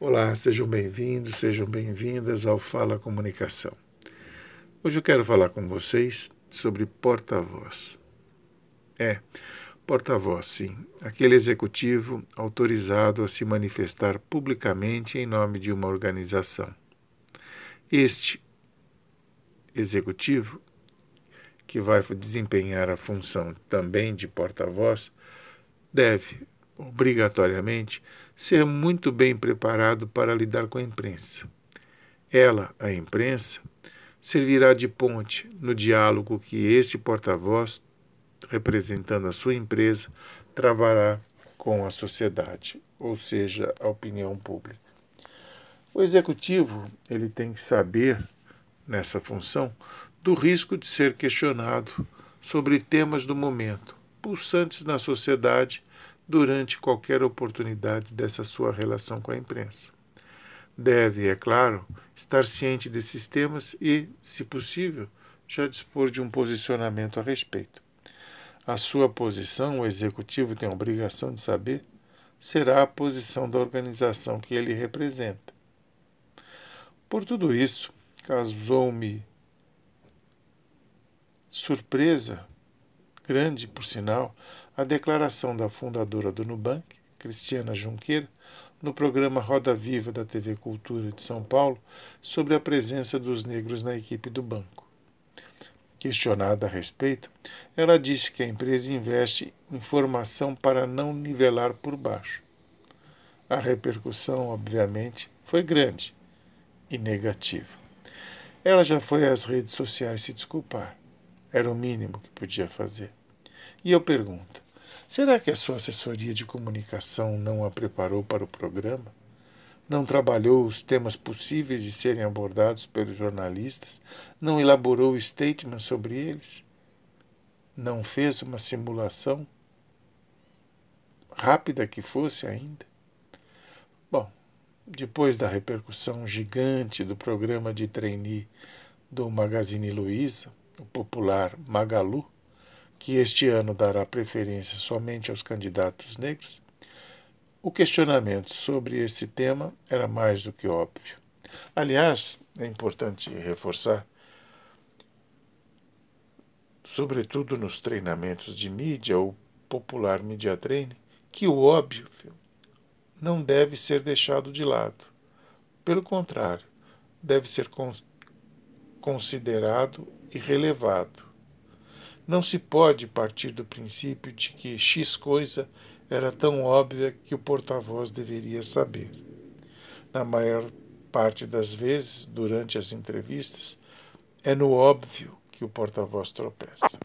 Olá, sejam bem-vindos, sejam bem-vindas ao Fala Comunicação. Hoje eu quero falar com vocês sobre porta-voz. É, porta-voz, sim, aquele executivo autorizado a se manifestar publicamente em nome de uma organização. Este executivo, que vai desempenhar a função também de porta-voz, deve, obrigatoriamente, ser muito bem preparado para lidar com a imprensa. Ela, a imprensa, servirá de ponte no diálogo que este porta-voz, representando a sua empresa, travará com a sociedade, ou seja, a opinião pública. O executivo ele tem que saber, nessa função, do risco de ser questionado sobre temas do momento, pulsantes na sociedade durante qualquer oportunidade dessa sua relação com a imprensa. Deve, é claro, estar ciente desses temas e, se possível, já dispor de um posicionamento a respeito. A sua posição, o executivo tem a obrigação de saber, será a posição da organização que ele representa. Por tudo isso, causou-me surpresa grande, por sinal, a declaração da fundadora do Nubank, Cristiana Junqueira, no programa Roda Viva da TV Cultura de São Paulo, sobre a presença dos negros na equipe do banco. Questionada a respeito, ela disse que a empresa investe em formação para não nivelar por baixo. A repercussão, obviamente, foi grande e negativa. Ela já foi às redes sociais se desculpar. Era o mínimo que podia fazer. E eu pergunto: será que a sua assessoria de comunicação não a preparou para o programa? Não trabalhou os temas possíveis de serem abordados pelos jornalistas? Não elaborou o statement sobre eles? Não fez uma simulação? Rápida que fosse ainda? Bom, depois da repercussão gigante do programa de trainee do Magazine Luiza, o popular Magalu, que este ano dará preferência somente aos candidatos negros, o questionamento sobre esse tema era mais do que óbvio. Aliás, é importante reforçar, sobretudo nos treinamentos de mídia ou popular media training, que o óbvio não deve ser deixado de lado. Pelo contrário, deve ser considerado e relevado. Não se pode partir do princípio de que X coisa era tão óbvia que o porta-voz deveria saber. Na maior parte das vezes, durante as entrevistas, é no óbvio que o porta-voz tropeça.